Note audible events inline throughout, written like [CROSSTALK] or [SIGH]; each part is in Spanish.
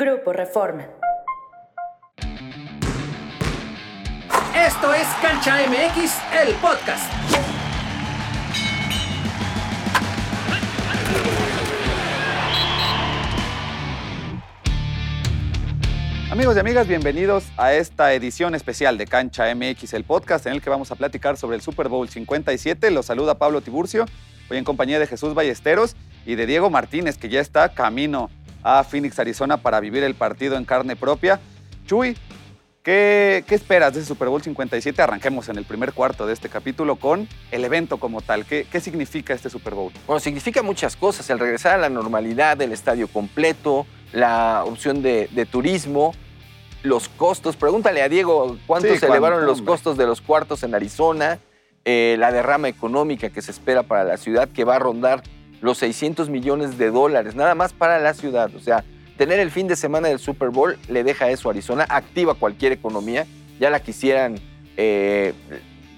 Grupo Reforma. Esto es Cancha MX, el podcast. Amigos y amigas, bienvenidos a esta edición especial de Cancha MX, el podcast en el que vamos a platicar sobre el Super Bowl 57. Los saluda Pablo Tiburcio, hoy en compañía de Jesús Ballesteros y de Diego Martínez, que ya está camino a Phoenix, Arizona, para vivir el partido en carne propia. Chuy, ¿qué, qué esperas de ese Super Bowl 57? Arranquemos en el primer cuarto de este capítulo con el evento como tal. ¿Qué, qué significa este Super Bowl? Bueno, significa muchas cosas, el regresar a la normalidad del estadio completo, la opción de, de turismo, los costos. Pregúntale a Diego cuánto Sí, se cuánto, elevaron los hombre. costos de los cuartos en Arizona, eh, la derrama económica que se espera para la ciudad, que va a rondar los 600 millones de dólares, nada más para la ciudad. O sea, tener el fin de semana del Super Bowl le deja eso a Arizona, activa cualquier economía, ya la quisieran eh,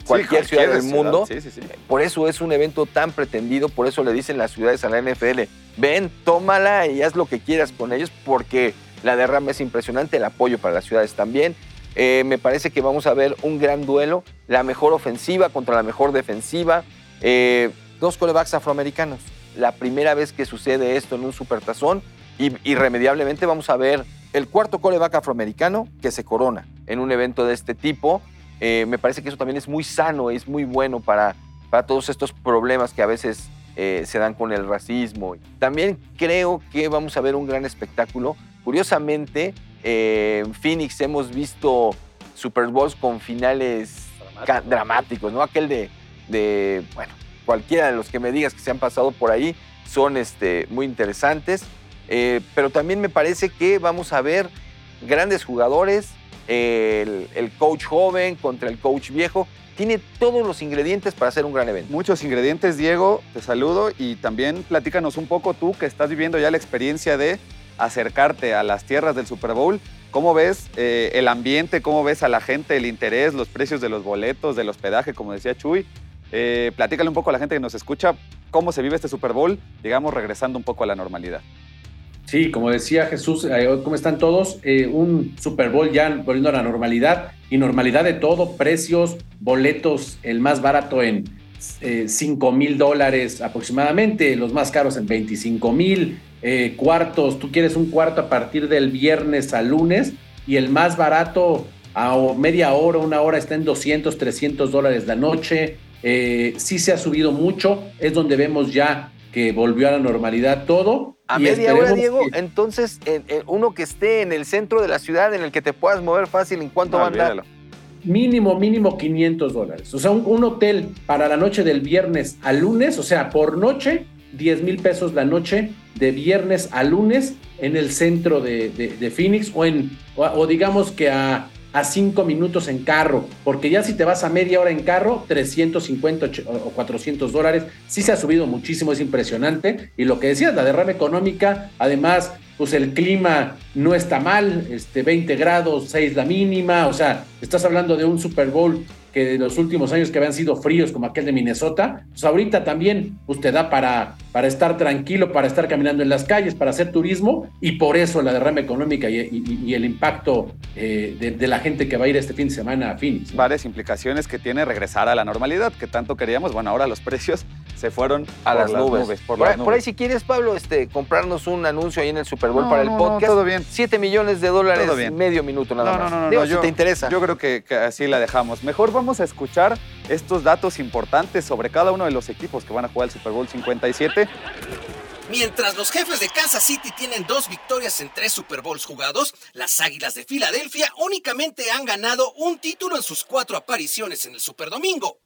cualquier, ciudad del mundo. Sí, sí, sí. Por eso es un evento tan pretendido, por eso le dicen las ciudades a la NFL, ven, tómala y haz lo que quieras con ellos, porque la derrama es impresionante, el apoyo para las ciudades también. Eh, me parece que vamos a ver un gran duelo, la mejor ofensiva contra la mejor defensiva, eh, dos corebacks afroamericanos. La primera vez que sucede esto en un supertazón, y irremediablemente vamos a ver el cuarto coreback afroamericano que se corona en un evento de este tipo. Eh, me parece que eso también es muy sano, es muy bueno para, para todos estos problemas que a veces eh, se dan con el racismo. También creo que vamos a ver un gran espectáculo. Curiosamente, eh, en Phoenix hemos visto Super Bowls con finales ca- dramáticos, ¿no? Aquel de, de, bueno, cualquiera de los que me digas que se han pasado por ahí son este, muy interesantes. Eh, pero también me parece que vamos a ver grandes jugadores, el, coach joven contra el coach viejo. Tiene todos los ingredientes para hacer un gran evento. Muchos ingredientes, Diego, te saludo y también platícanos un poco tú que estás viviendo ya la experiencia de acercarte a las tierras del Super Bowl. ¿Cómo ves eh, el ambiente? ¿Cómo ves a la gente, el interés, los precios de los boletos, del hospedaje, como decía Chuy? Eh, platícale un poco a la gente que nos escucha cómo se vive este Super Bowl, digamos, regresando un poco a la normalidad. Sí, como decía Jesús, eh, ¿cómo están todos? Eh, un Super Bowl ya volviendo a la normalidad y normalidad de todo, precios, boletos, el más barato en 5 mil dólares aproximadamente, los más caros en 25 mil, eh, cuartos, tú quieres un cuarto a partir del viernes al lunes y el más barato a media hora, una hora está en 200, 300 dólares la noche. Eh, sí se ha subido mucho, es donde vemos ya que volvió a la normalidad todo. A y media hora, esperemos Diego, que- entonces en- en uno que esté en el centro de la ciudad, en el que te puedas mover fácil, ¿en cuánto No, va a andar? Mínimo, mínimo 500 dólares. O sea, un, un hotel para la noche del viernes al lunes, o sea, por noche, 10 mil pesos la noche de viernes a lunes en el centro de, de- de Phoenix o, en, o, o digamos que a, a cinco minutos en carro, porque ya si te vas a media hora en carro, 350 och- o o 400 dólares, sí se ha subido muchísimo, es impresionante. Y lo que decías, la derrama económica, además, pues el clima no está mal, este, 20 grados, 6 la mínima, o sea, estás hablando de un Super Bowl que de los últimos años que habían sido fríos como aquel de Minnesota, pues ahorita también pues te da para, para estar tranquilo, para estar caminando en las calles, para hacer turismo y por eso la derrama económica y, el impacto eh, de, de la gente que va a ir este fin de semana a Phoenix. ¿no? Varias implicaciones que tiene regresar a la normalidad, que tanto queríamos. Bueno, ahora los [LAUGHS] precios se fueron A por las nubes. por por, las ahí, por ahí, nubes. si quieres, Pablo, este, comprarnos un anuncio ahí en el Super Bowl No, para el no, no, podcast. todo bien. 7 millones de dólares, Todo bien. medio minuto nada No, no, más. no, no, Digo, no, si yo- te interesa. Yo creo que, que así la dejamos. Mejor vamos a escuchar estos datos importantes sobre cada uno de los equipos que van a jugar el Super Bowl 57. Mientras los jefes de Kansas City tienen dos victorias en tres Super Bowls jugados, las Águilas de Filadelfia únicamente han ganado un título en sus cuatro apariciones en el Super Domingo.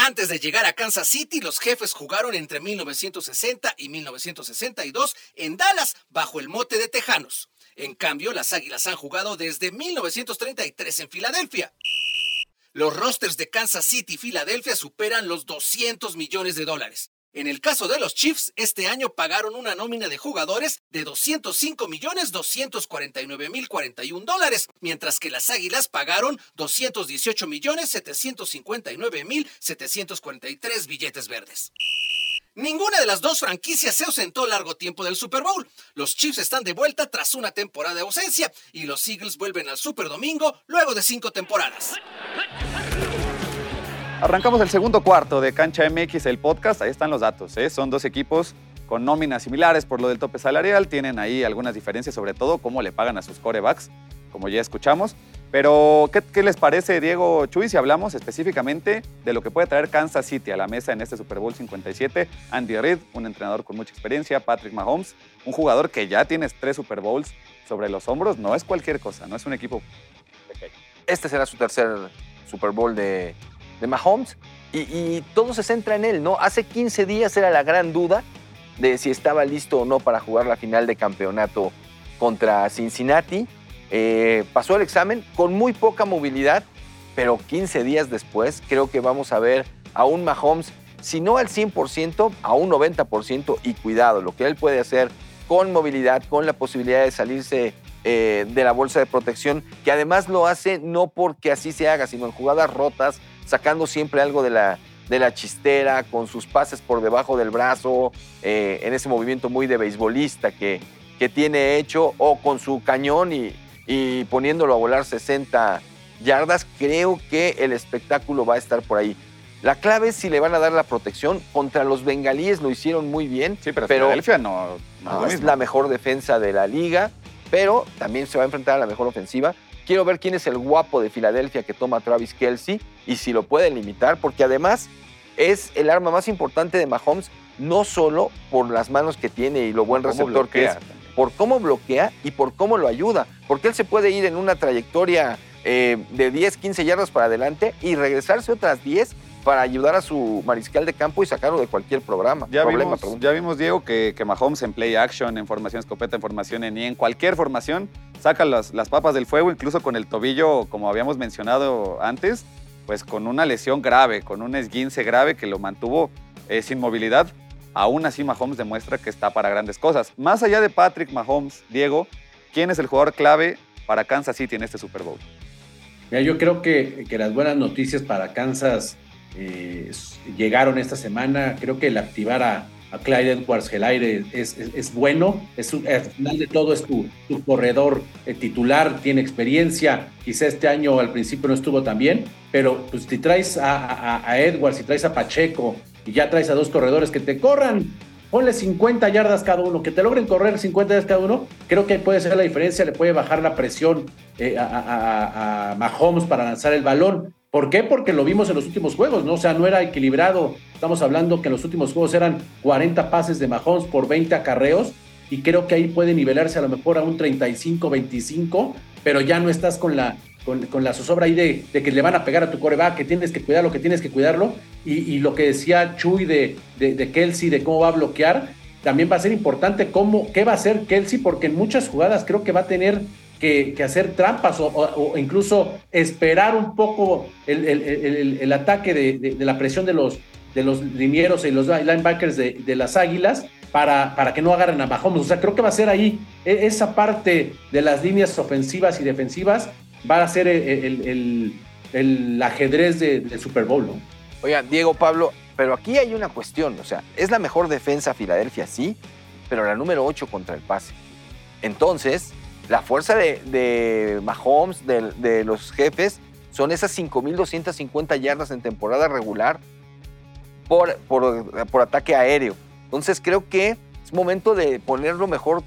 Antes de llegar a Kansas City, los jefes jugaron entre 1960 y 1962 en Dallas bajo el mote de Tejanos. En cambio, las Águilas han jugado desde 1933 en Filadelfia. Los rosters de Kansas City y Filadelfia superan los 200 millones de dólares. En el caso de los Chiefs, este año pagaron una nómina de jugadores de 205 millones 249 mil 41 dólares, mientras que las Águilas pagaron 218 millones 759 mil 743 billetes verdes. Ninguna de las dos franquicias se ausentó largo tiempo del Super Bowl. Los Chiefs están de vuelta tras una temporada de ausencia y los Eagles vuelven al Super Domingo luego de cinco temporadas. Arrancamos el segundo cuarto de Cancha MX, el podcast. Ahí están los datos. ¿eh? Son dos equipos con nóminas similares por lo del tope salarial. Tienen ahí algunas diferencias, sobre todo cómo le pagan a sus corebacks, como ya escuchamos. Pero, ¿qué, les parece, Diego Chuy, si hablamos específicamente de lo que puede traer Kansas City a la mesa en este Super Bowl 57? Andy Reid, un entrenador con mucha experiencia, Patrick Mahomes, un jugador que ya tiene tres Super Bowls sobre los hombros, no es cualquier cosa, no es un equipo pequeño. Este será su tercer Super Bowl de, Mahomes y, y todo se centra en él, ¿no? Hace 15 días era la gran duda de si estaba listo o no para jugar la final de campeonato contra Cincinnati eh, pasó el examen con muy poca movilidad, pero 15 días después creo que vamos a ver a un Mahomes, si no al 100%, a un 90% y cuidado, lo que él puede hacer con movilidad, con la posibilidad de salirse eh, de la bolsa de protección, que además lo hace no porque así se haga, sino en jugadas rotas, sacando siempre algo de la, de la chistera, con sus pases por debajo del brazo, eh, en ese movimiento muy de beisbolista que, que tiene hecho, o con su cañón y, y poniéndolo a volar 60 yardas, creo que el espectáculo va a estar por ahí. La clave es si le van a dar la protección. Contra los bengalíes lo hicieron muy bien. Sí, pero, Filadelfia no, es la mejor defensa de la liga, pero también se va a enfrentar a la mejor ofensiva. Quiero ver quién es el guapo de Filadelfia que toma Travis Kelsey y si lo pueden limitar, porque además es el arma más importante de Mahomes, no solo por las manos que tiene y lo buen receptor que es, por cómo bloquea y por cómo lo ayuda. Porque él se puede ir en una trayectoria eh, de 10, 15 yardas para adelante y regresarse otras 10 para ayudar a su mariscal de campo y sacarlo de cualquier programa. Ya, vimos, ya vimos, Diego, que, que, Mahomes en play action, en formación escopeta, en formación en y en cualquier formación, saca las, las papas del fuego, incluso con el tobillo, como habíamos mencionado antes, pues con una lesión grave, con un esguince grave que lo mantuvo eh, sin movilidad aún así Mahomes demuestra que está para grandes cosas. Más allá de Patrick Mahomes, Diego, ¿quién es el jugador clave para Kansas City en este Super Bowl? Mira, yo creo que, que las buenas noticias para Kansas eh, llegaron esta semana. Creo que el activar a, a Clyde Edwards Gelaire es, es, bueno. Es al final de todo es tu, corredor eh, titular, tiene experiencia. Quizá este año al principio no estuvo tan bien, pero pues si traes a, a, a Edwards, si traes a Pacheco, y ya traes a dos corredores que te corran, ponle 50 yardas cada uno, que te logren correr 50 yardas cada uno, creo que puede ser la diferencia, le puede bajar la presión eh, a, Mahomes para lanzar el balón. ¿Por qué? Porque lo vimos en los últimos juegos, ¿no? O sea, no era equilibrado. Estamos hablando que en los últimos juegos eran 40 pases de Mahomes por 20 acarreos y creo que ahí puede nivelarse a lo mejor a un 35-25, pero ya no estás con la con, la zozobra ahí de, que le van a pegar a tu coreback, que tienes que cuidarlo, que tienes que cuidarlo. Y, lo que decía Chuy de, de, Kelsey, de cómo va a bloquear, también va a ser importante cómo, qué va a hacer Kelsey, porque en muchas jugadas creo que va a tener que, hacer trampas o, incluso esperar un poco el, ataque de, la presión de los, de los linieros y los linebackers de, las águilas para, para que no agarren a Mahomes. O sea, creo que va a ser ahí e, esa parte de las líneas ofensivas y defensivas va a ser el, ajedrez del Super Bowl, ¿no? Oigan, Diego, Pablo, pero aquí hay una cuestión, o sea, es la mejor defensa Filadelfia, sí, pero la número 8 contra el pase. Entonces, la fuerza de, Mahomes, de, los jefes, son esas 5.250 yardas en temporada regular por, por, por ataque aéreo. Entonces, creo que es momento de poner lo mejor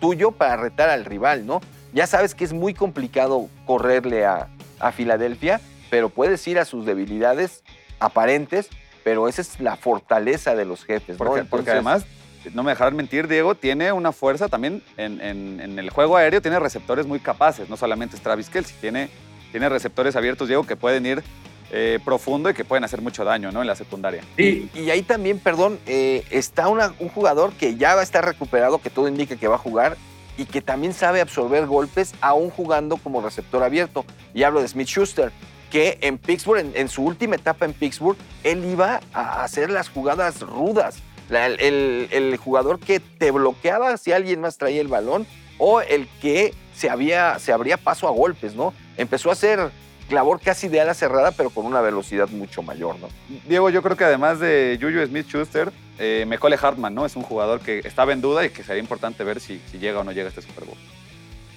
tuyo para retar al rival, ¿no? Ya sabes que es muy complicado correrle a, Filadelfia, pero puedes ir a sus debilidades aparentes, pero esa es la fortaleza de los jefes. Porque, porque además, no me dejarán mentir, Diego, tiene una fuerza también en, el juego aéreo, tiene receptores muy capaces, no solamente es Travis Kelsey, tiene, tiene receptores abiertos, Diego, que pueden ir eh, profundo y que pueden hacer mucho daño ¿no? en la secundaria. Y, y ahí también, perdón, eh, está un jugador que ya va a estar recuperado, que todo indica que va a jugar, y que también sabe absorber golpes aún jugando como receptor abierto. Y hablo de Smith Schuster, que en Pittsburgh, en, su última etapa en Pittsburgh, él iba a hacer las jugadas rudas. el, jugador que te bloqueaba si alguien más traía el balón o el que se, había, se abría paso a golpes, ¿no? Empezó a hacer labor casi de ala cerrada, pero con una velocidad mucho mayor, ¿no? Diego, yo creo que además de Juju Smith-Schuster, eh, Mecole Hartman, ¿no? Es un jugador que estaba en duda y que sería importante ver si, si llega o no llega a este Super Bowl.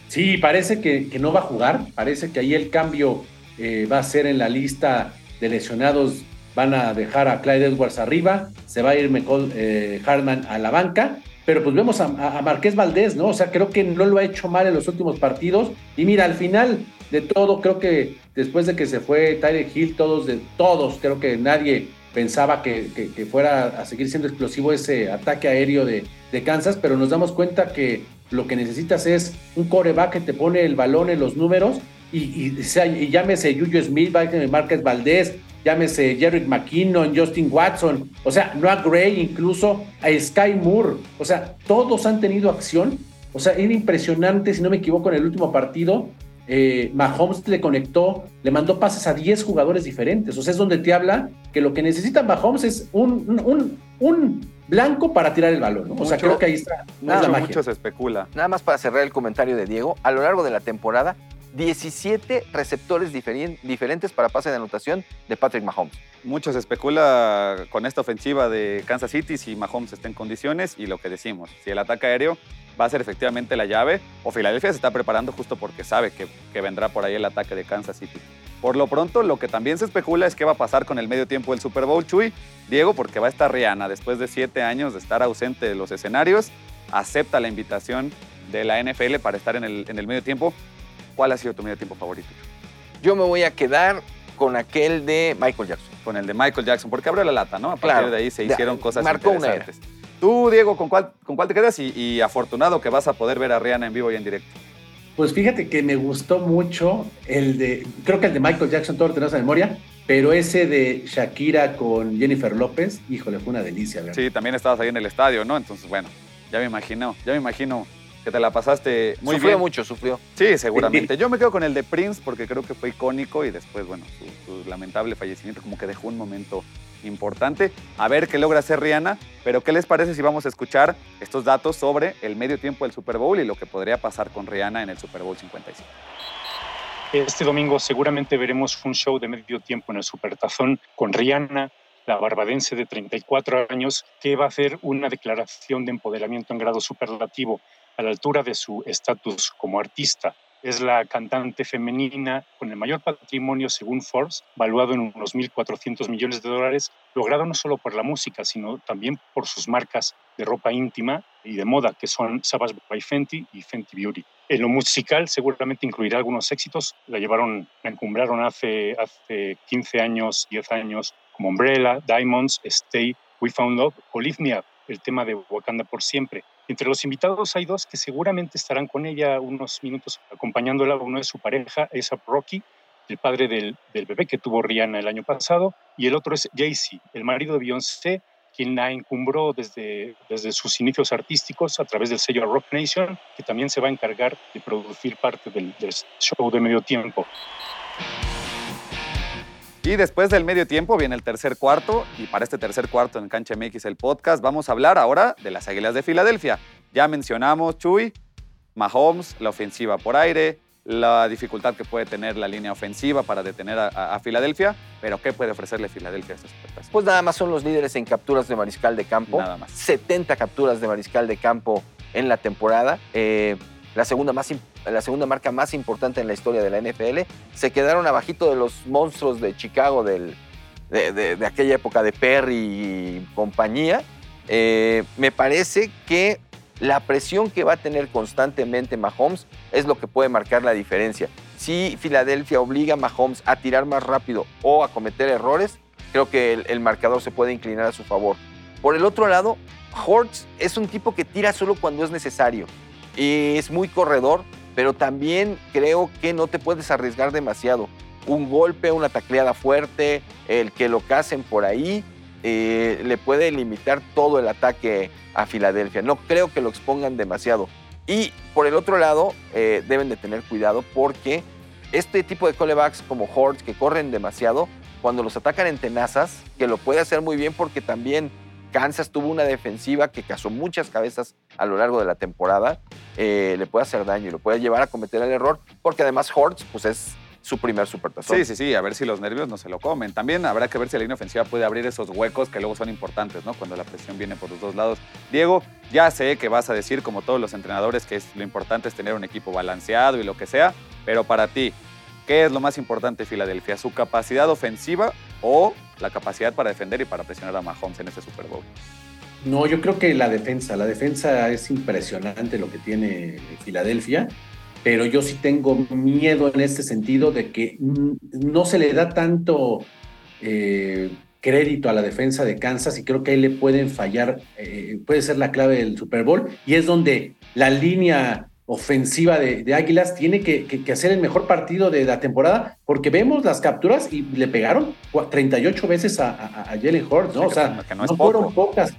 Sí, parece que, que no va a jugar. Parece que ahí el cambio eh, va a ser en la lista de lesionados. Van a dejar a Clyde Edwards arriba, se va a ir Mecole eh, Hartman a la banca pero pues vemos a, a, Marqués Valdés, ¿no? O sea, creo que no lo ha hecho mal en los últimos partidos. Y mira, al final de todo, creo que después de que se fue Tyler Hill, todos, de, todos, creo que nadie pensaba que, fuera a seguir siendo explosivo ese ataque aéreo de, Kansas, pero nos damos cuenta que lo que necesitas es un coreback que te pone el balón en los números y llámese Yuyo Smith, Márquez Valdés, llámese Jerry McKinnon, Justin Watson, o sea, Noah Gray, incluso a Sky Moore, o sea, todos han tenido acción, o sea, era impresionante, si no me equivoco, en el último partido, eh, Mahomes le conectó, le mandó pases a 10 jugadores diferentes, o sea, es donde te habla que lo que necesita Mahomes es un, un, un blanco para tirar el balón, ¿no? mucho, o sea, creo que ahí está. Mucho, la magia. mucho se especula. Nada más para cerrar el comentario de Diego, a lo largo de la temporada, 17 receptores diferentes para pase de anotación de Patrick Mahomes. Mucho se especula con esta ofensiva de Kansas City si Mahomes está en condiciones y lo que decimos, si el ataque aéreo va a ser efectivamente la llave o Filadelfia se está preparando justo porque sabe que, vendrá por ahí el ataque de Kansas City. Por lo pronto, lo que también se especula es qué va a pasar con el medio tiempo del Super Bowl, Chuy. Diego, porque va a estar Rihanna después de siete años de estar ausente de los escenarios, acepta la invitación de la NFL para estar en el medio tiempo. ¿Cuál ha sido tu medio tiempo favorito? Yo me voy a quedar con aquel de Michael Jackson. Con el de Michael Jackson, porque abrió la lata, ¿no? A partir Claro. de ahí se hicieron De- cosas marcó una interesantes. Tú, Diego, ¿con cuál, ¿con cuál te quedas? Y, y afortunado que vas a poder ver a Rihanna en vivo y en directo. Pues fíjate que me gustó mucho el de, creo que el de Michael Jackson, todo lo tenemos en memoria, pero ese de Shakira con Jennifer López, híjole, fue una delicia, ¿verdad? Sí, también estabas ahí en el estadio, ¿no? Entonces, bueno, ya me imagino, ya me imagino que te la pasaste muy sufrió bien. mucho, sufrió. Sí, seguramente. [LAUGHS] Yo me quedo con el de Prince porque creo que fue icónico y después, bueno, su, su lamentable fallecimiento como que dejó un momento importante. A ver qué logra hacer Rihanna, pero ¿qué les parece si vamos a escuchar estos datos sobre el medio tiempo del Super Bowl y lo que podría pasar con Rihanna en el Super Bowl 57? Este domingo seguramente veremos un show de medio tiempo en el Supertazón con Rihanna, la barbadense de 34 años, que va a hacer una declaración de empoderamiento en grado superlativo a la altura de su estatus como artista. Es la cantante femenina con el mayor patrimonio, según Forbes, valuado en unos 1.400 millones de dólares, logrado no solo por la música, sino también por sus marcas de ropa íntima y de moda, que son Savage by Fenty y Fenty Beauty. En lo musical seguramente incluirá algunos éxitos. La llevaron, la encumbraron hace, hace 15 años, 10 años, como Umbrella, Diamonds, Stay, We Found Love o el tema de Wakanda por siempre. Entre los invitados hay dos que seguramente estarán con ella unos minutos acompañándola. Uno es su pareja, A$AP Rocky, el padre del, bebé que tuvo Rihanna el año pasado, y el otro es Jay-Z, el marido de Beyoncé, quien la encumbró desde, desde sus inicios artísticos a través del sello Rock Nation, que también se va a encargar de producir parte del show de medio tiempo. Y después del medio tiempo viene el tercer cuarto y para este tercer cuarto en Cancha MX el podcast vamos a hablar ahora de las Águilas de Filadelfia. Ya mencionamos, Chuy, Mahomes, la ofensiva por aire, la dificultad que puede tener la línea ofensiva para detener a, a- a Filadelfia, pero ¿qué puede ofrecerle Filadelfia a estos supertazos? Pues nada más son los líderes en capturas de mariscal de campo. Nada más. 70 capturas de mariscal de campo en la temporada. Eh, la, segunda más, la segunda marca más importante en la historia de la NFL. Se quedaron abajito de los monstruos de Chicago de- de aquella época de Perry y compañía. Eh, me parece que la presión que va a tener constantemente Mahomes es lo que puede marcar la diferencia. Si Filadelfia obliga a Mahomes a tirar más rápido o a cometer errores, creo que el, el marcador se puede inclinar a su favor. Por el otro lado, Hortz es un tipo que tira solo cuando es necesario. Y es muy corredor, pero también creo que no te puedes arriesgar demasiado. Un golpe, una tacleada fuerte, el que lo casen por ahí, eh, le puede limitar todo el ataque a Filadelfia. No creo que lo expongan demasiado. Y por el otro lado, eh, deben de tener cuidado porque este tipo de corebacks como Hortz que corren demasiado, cuando los atacan en tenazas, que lo puede hacer muy bien porque también Kansas tuvo una defensiva que cazó muchas cabezas a lo largo de la temporada, eh, le puede hacer daño y lo puede llevar a cometer el error, porque además Hortz pues es su primer supertazón. Sí, sí, sí, a ver si los nervios no se lo comen. También habrá que ver si la línea ofensiva puede abrir esos huecos que luego son importantes, ¿no? Cuando la presión viene por los dos lados. Diego, ya sé que vas a decir, como todos los entrenadores, que es, lo importante es tener un equipo balanceado y lo que sea, pero para ti, ¿qué es lo más importante de Filadelfia? ¿Su capacidad ofensiva o la capacidad para defender y para presionar a Mahomes en este Super Bowl? No, yo creo que la defensa, la defensa es impresionante lo que tiene Filadelfia pero yo sí tengo miedo en este sentido de que no se le da tanto eh, crédito a la defensa de Kansas y creo que ahí le pueden fallar, eh, puede ser la clave del Super Bowl y es donde la línea ofensiva de, Águilas tiene que, hacer el mejor partido de la temporada porque vemos las capturas y le pegaron 38 veces a, a, Jalen Hurts, ¿no? O sea, no, fueron pocas.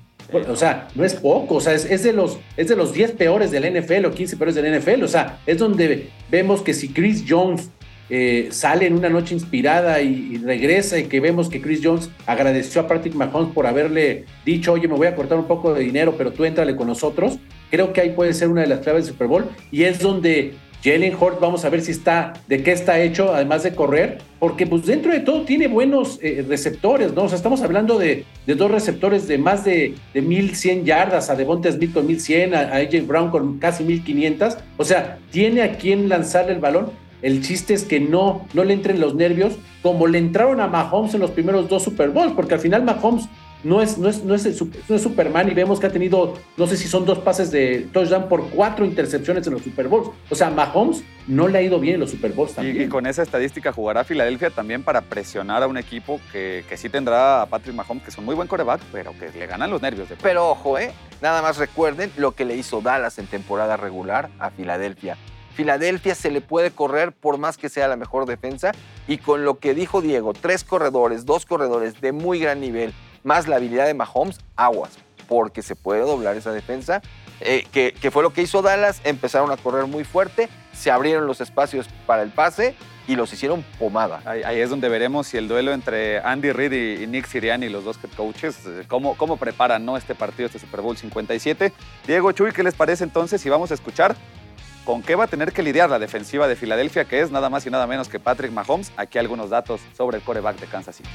O sea, no es poco, o sea, es, de los, es de los 10 peores del NFL o 15 peores del NFL, o sea, es donde vemos que si Chris Jones eh, sale en una noche inspirada y, regresa y que vemos que Chris Jones agradeció a Patrick Mahomes por haberle dicho, oye, me voy a cortar un poco de dinero, pero tú entrale con nosotros, creo que ahí puede ser una de las claves del Super Bowl y es donde Jalen Hort, vamos a ver si está, de qué está hecho, además de correr, porque pues dentro de todo tiene buenos eh, receptores, ¿no? O sea, estamos hablando de, dos receptores de más de, de 1100 yardas, a Devonta Smith con 1100, a, a AJ Brown con casi 1500, o sea, tiene a quien lanzarle el balón. El chiste es que no, no le entren los nervios como le entraron a Mahomes en los primeros dos Super Bowls, porque al final Mahomes no es, no es, no es, Superman y vemos que ha tenido, no sé si son dos pases de touchdown por cuatro intercepciones en los Super Bowls. O sea, Mahomes no le ha ido bien en los Super Bowls también. Y, con esa estadística jugará Filadelfia también para presionar a un equipo que, que sí tendrá a Patrick Mahomes, que es un muy buen coreback, pero que le ganan los nervios. De pero ojo, ¿eh? Nada más recuerden lo que le hizo Dallas en temporada regular a Filadelfia. Filadelfia se le puede correr por más que sea la mejor defensa y con lo que dijo Diego, tres corredores, dos corredores de muy gran nivel más la habilidad de Mahomes, aguas, porque se puede doblar esa defensa, eh, que, fue lo que hizo Dallas, empezaron a correr muy fuerte, se abrieron los espacios para el pase y los hicieron pomada. Ahí, es donde veremos si el duelo entre Andy Reid y, Nick Sirianni, los dos head coaches, eh, cómo, cómo preparan ¿no? este partido, este Super Bowl 57. Diego Chuy, ¿qué les parece entonces si vamos a escuchar con qué va a tener que lidiar la defensiva de Filadelfia, que es nada más y nada menos que Patrick Mahomes? Aquí algunos datos sobre el coreback de Kansas City.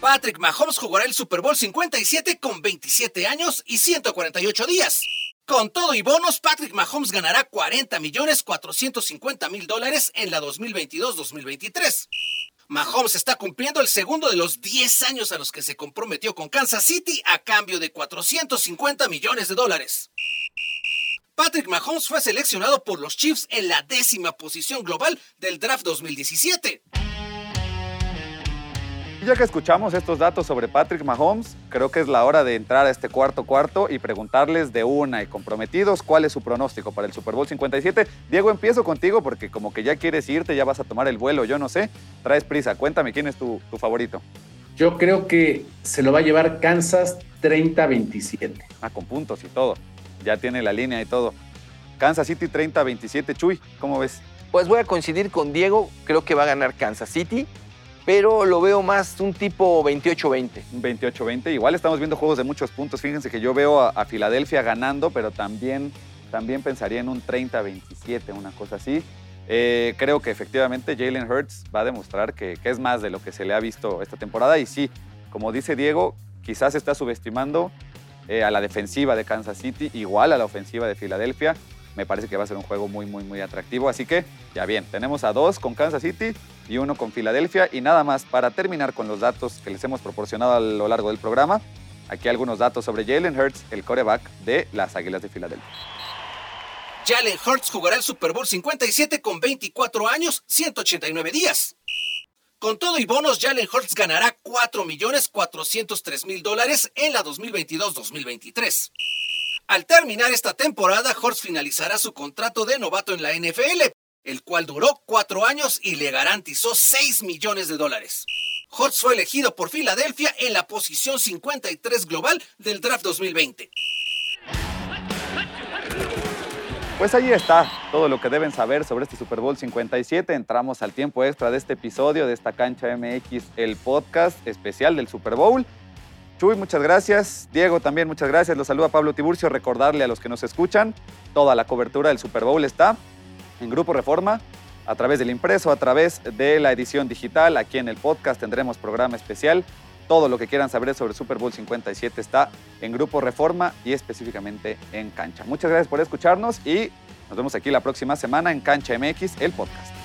Patrick Mahomes jugará el Super Bowl 57 con 27 años y 148 días. Con todo y bonos, Patrick Mahomes ganará 40 millones 450 mil dólares en la 2022-2023. Mahomes está cumpliendo el segundo de los 10 años a los que se comprometió con Kansas City a cambio de 450 millones de dólares. Patrick Mahomes fue seleccionado por los Chiefs en la décima posición global del draft 2017 ya que escuchamos estos datos sobre Patrick Mahomes, creo que es la hora de entrar a este cuarto cuarto y preguntarles de una y comprometidos cuál es su pronóstico para el Super Bowl 57. Diego, empiezo contigo porque como que ya quieres irte, ya vas a tomar el vuelo, yo no sé. Traes prisa, cuéntame quién es tu, favorito. Yo creo que se lo va a llevar Kansas 30-27. Ah, con puntos y todo. Ya tiene la línea y todo. Kansas City 30-27. Chuy, ¿cómo ves? Pues voy a coincidir con Diego. Creo que va a ganar Kansas City pero lo veo más un tipo 28-20. 28-20. Igual estamos viendo juegos de muchos puntos. Fíjense que yo veo a, Filadelfia ganando, pero también, también pensaría en un 30-27, una cosa así. Eh, creo que efectivamente Jalen Hurts va a demostrar que, es más de lo que se le ha visto esta temporada. Y sí, como dice Diego, quizás está subestimando eh, a la defensiva de Kansas City, igual a la ofensiva de Filadelfia. Me parece que va a ser un juego muy, muy, muy atractivo. Así que, ya bien, tenemos a dos con Kansas City y uno con Filadelfia. Y nada más, para terminar con los datos que les hemos proporcionado a lo largo del programa, aquí algunos datos sobre Jalen Hurts, el coreback de las Águilas de Filadelfia. Jalen Hurts jugará el Super Bowl 57 con 24 años, 189 días. Con todo y bonos, Jalen Hurts ganará 4.403.000 dólares en la 2022-2023. Al terminar esta temporada, Hurts finalizará su contrato de novato en la NFL, el cual duró cuatro años y le garantizó 6 millones de dólares. Hurts fue elegido por Filadelfia en la posición 53 global del draft 2020. Pues ahí está todo lo que deben saber sobre este Super Bowl 57. Entramos al tiempo extra de este episodio de esta cancha MX, el podcast especial del Super Bowl. Chuy, muchas gracias. Diego, también muchas gracias. Los saluda Pablo Tiburcio. Recordarle a los que nos escuchan, toda la cobertura del Super Bowl está en Grupo Reforma, a través del impreso, a través de la edición digital. Aquí en el podcast tendremos programa especial. Todo lo que quieran saber sobre Super Bowl 57 está en Grupo Reforma y específicamente en Cancha. Muchas gracias por escucharnos y nos vemos aquí la próxima semana en Cancha MX, el podcast.